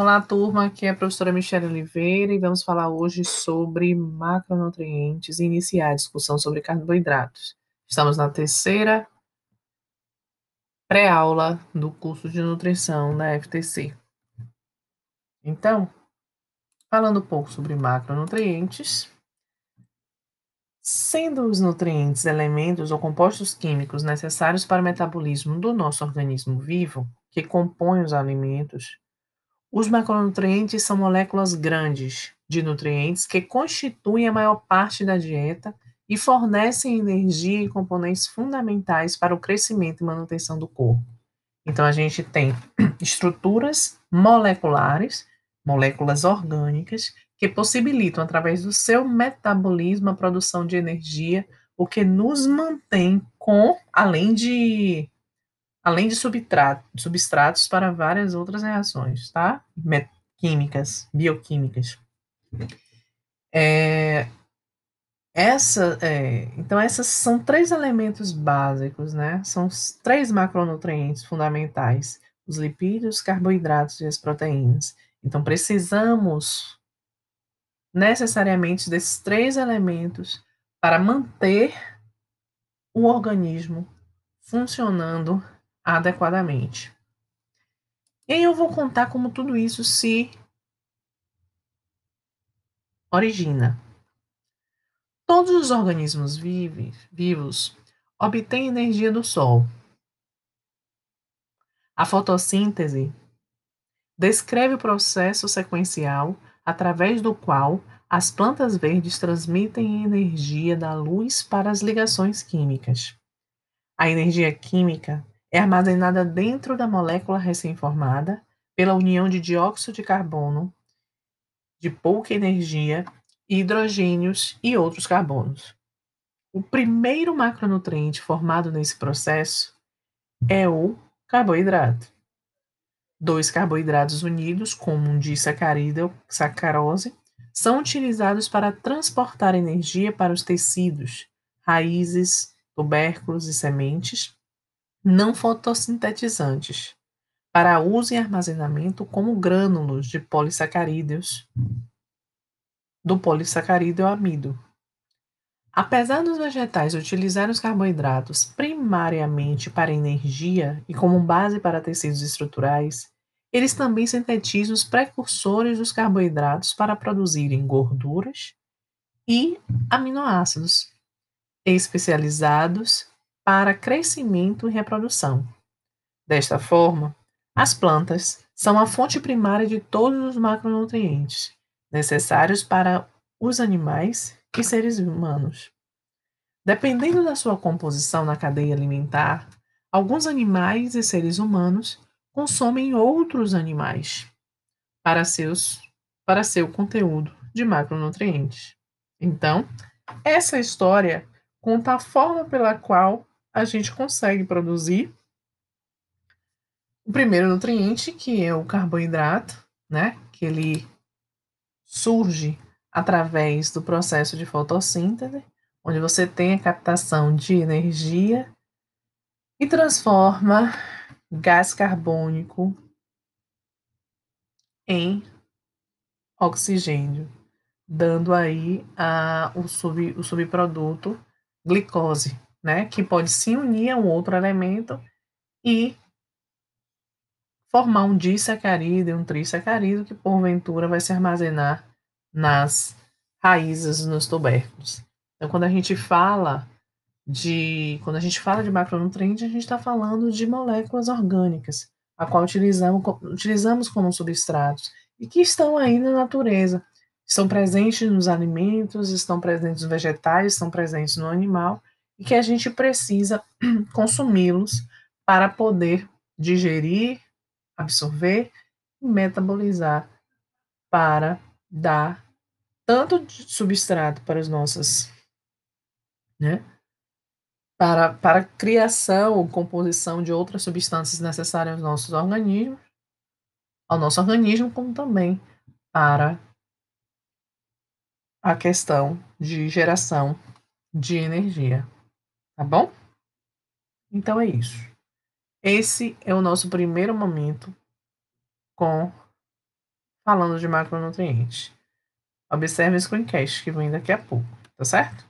Olá, turma. Aqui é a professora Michelle Oliveira e vamos falar hoje sobre macronutrientes e iniciar a discussão sobre carboidratos. Estamos na terceira pré-aula do curso de nutrição da FTC. Então, falando um pouco sobre macronutrientes, sendo os nutrientes elementos ou compostos químicos necessários para o metabolismo do nosso organismo vivo, que compõem os alimentos, os macronutrientes são moléculas grandes de nutrientes que constituem a maior parte da dieta e fornecem energia e componentes fundamentais para o crescimento e manutenção do corpo. Então, a gente tem estruturas moleculares, moléculas orgânicas, que possibilitam, através do seu metabolismo, a produção de energia, o que nos mantém com, além de além de substratos para várias outras reações, tá? Químicas, bioquímicas. É, essa, é, então, esses são três elementos básicos, né? São os três macronutrientes fundamentais: os lipídios, os carboidratos e as proteínas. Então, precisamos necessariamente desses três elementos para manter o organismo funcionando adequadamente. E aí eu vou contar como tudo isso se origina. Todos os organismos vivos obtêm energia do Sol. A fotossíntese descreve o processo sequencial através do qual as plantas verdes transmitem energia da luz para as ligações químicas. A energia química é armazenada dentro da molécula recém-formada pela união de dióxido de carbono de pouca energia, hidrogênios e outros carbonos. O primeiro macronutriente formado nesse processo é o carboidrato. Dois carboidratos unidos, como um disacarídeo, sacarose, são utilizados para transportar energia para os tecidos, raízes, tubérculos e sementes, não fotossintetizantes, para uso em armazenamento como grânulos de polissacarídeos do polissacarídeo amido. Apesar dos vegetais utilizarem os carboidratos primariamente para energia e como base para tecidos estruturais, eles também sintetizam os precursores dos carboidratos para produzirem gorduras e aminoácidos especializados para crescimento e reprodução. Desta forma, as plantas são a fonte primária de todos os macronutrientes necessários para os animais e seres humanos. Dependendo da sua composição na cadeia alimentar, alguns animais e seres humanos consomem outros animais para, seus, para seu conteúdo de macronutrientes. Então, essa história conta a forma pela qual a gente consegue produzir o primeiro nutriente, que é o carboidrato, né? Que ele surge através do processo de fotossíntese, onde você tem a captação de energia e transforma gás carbônico em oxigênio, dando aí a, o, sub, o subproduto glicose, né, que pode se unir a um outro elemento e formar um disacarídeo, um trisacarídeo que porventura vai se armazenar nas raízes, nos tubérculos. Então, quando a gente fala de, quando a gente fala de macronutrientes, a gente está falando de moléculas orgânicas, a qual utilizamos, utilizamos como substratos e que estão aí na natureza. Estão presentes nos alimentos, estão presentes nos vegetais, estão presentes no animal e que a gente precisa consumi-los para poder digerir, absorver e metabolizar para dar tanto de substrato para as nossas, né? Para, para criação ou composição de outras substâncias necessárias aos nossos organismos, ao nosso organismo, como também para a questão de geração de energia. Tá bom? Então é isso. Esse é o nosso primeiro momento com falando de macronutrientes. Observe o screencast que vem daqui a pouco, tá certo?